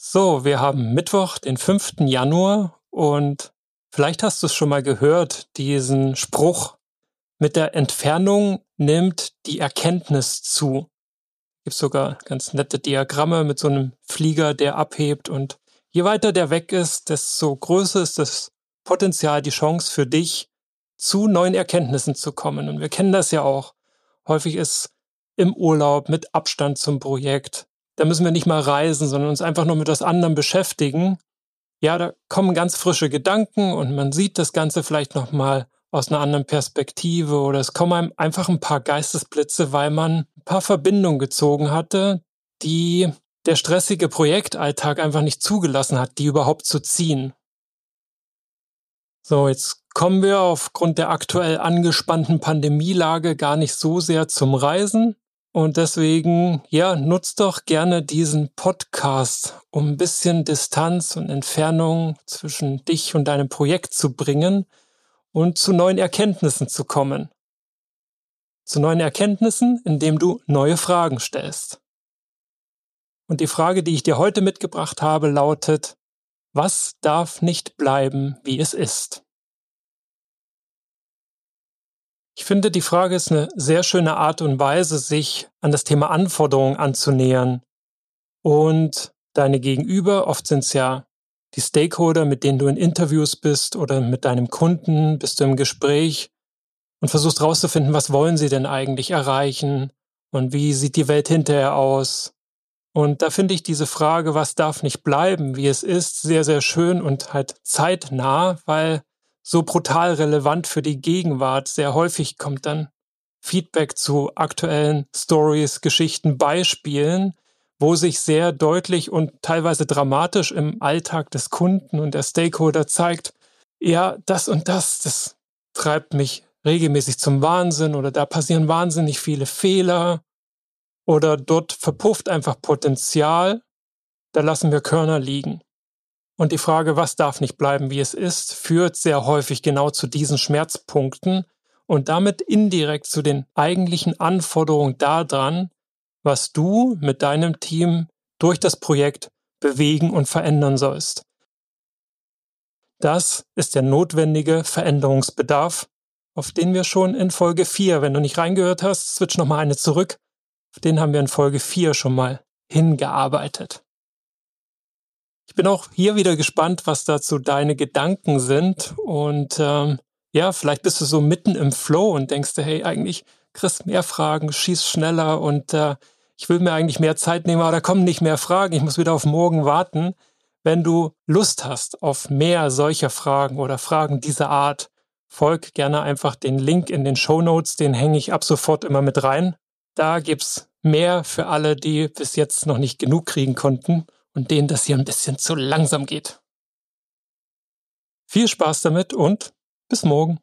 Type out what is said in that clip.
So, wir haben Mittwoch, den 5. Januar und vielleicht hast du es schon mal gehört, diesen Spruch, mit der Entfernung nimmt die Erkenntnis zu. Gibt sogar ganz nette Diagramme mit so einem Flieger, der abhebt und je weiter der weg ist, desto größer ist das Potenzial, die Chance für dich, zu neuen Erkenntnissen zu kommen. Und wir kennen das ja auch. Häufig ist im Urlaub mit Abstand zum Projekt da müssen wir nicht mal reisen, sondern uns einfach nur mit was anderem beschäftigen. Ja, da kommen ganz frische Gedanken und man sieht das Ganze vielleicht nochmal aus einer anderen Perspektive oder es kommen einem einfach ein paar Geistesblitze, weil man ein paar Verbindungen gezogen hatte, die der stressige Projektalltag einfach nicht zugelassen hat, die überhaupt zu ziehen. So, jetzt kommen wir aufgrund der aktuell angespannten Pandemielage gar nicht so sehr zum Reisen, und deswegen, ja, nutzt doch gerne diesen Podcast, um ein bisschen Distanz und Entfernung zwischen dich und deinem Projekt zu bringen und zu neuen Erkenntnissen zu kommen. Zu neuen Erkenntnissen, indem du neue Fragen stellst. Und die Frage, die ich dir heute mitgebracht habe, lautet, was darf nicht bleiben, wie es ist? Ich finde, die Frage ist eine sehr schöne Art und Weise, sich an das Thema Anforderungen anzunähern. Und deine Gegenüber, oft sind es ja die Stakeholder, mit denen du in Interviews bist oder mit deinem Kunden, bist du im Gespräch und versuchst herauszufinden, was wollen sie denn eigentlich erreichen und wie sieht die Welt hinterher aus. Und da finde ich diese Frage, was darf nicht bleiben, wie es ist, sehr, sehr schön und halt zeitnah, weil so brutal relevant für die Gegenwart. Sehr häufig kommt dann Feedback zu aktuellen Stories, Geschichten, Beispielen, wo sich sehr deutlich und teilweise dramatisch im Alltag des Kunden und der Stakeholder zeigt, ja, das und das, das treibt mich regelmäßig zum Wahnsinn oder da passieren wahnsinnig viele Fehler oder dort verpufft einfach Potenzial, da lassen wir Körner liegen. Und die Frage, was darf nicht bleiben, wie es ist, führt sehr häufig genau zu diesen Schmerzpunkten und damit indirekt zu den eigentlichen Anforderungen daran, was du mit deinem Team durch das Projekt bewegen und verändern sollst. Das ist der notwendige Veränderungsbedarf, auf den wir schon in Folge 4, wenn du nicht reingehört hast, switch nochmal eine zurück, auf den haben wir in Folge 4 schon mal hingearbeitet. Ich bin auch hier wieder gespannt, was dazu deine Gedanken sind. Und ähm, ja, vielleicht bist du so mitten im Flow und denkst dir, hey, eigentlich kriegst mehr Fragen, schieß schneller und äh, ich will mir eigentlich mehr Zeit nehmen, aber da kommen nicht mehr Fragen. Ich muss wieder auf morgen warten. Wenn du Lust hast auf mehr solcher Fragen oder Fragen dieser Art, folg gerne einfach den Link in den Show Notes, den hänge ich ab sofort immer mit rein. Da gibt's mehr für alle, die bis jetzt noch nicht genug kriegen konnten und denen das hier ein bisschen zu langsam geht. Viel Spaß damit und bis morgen.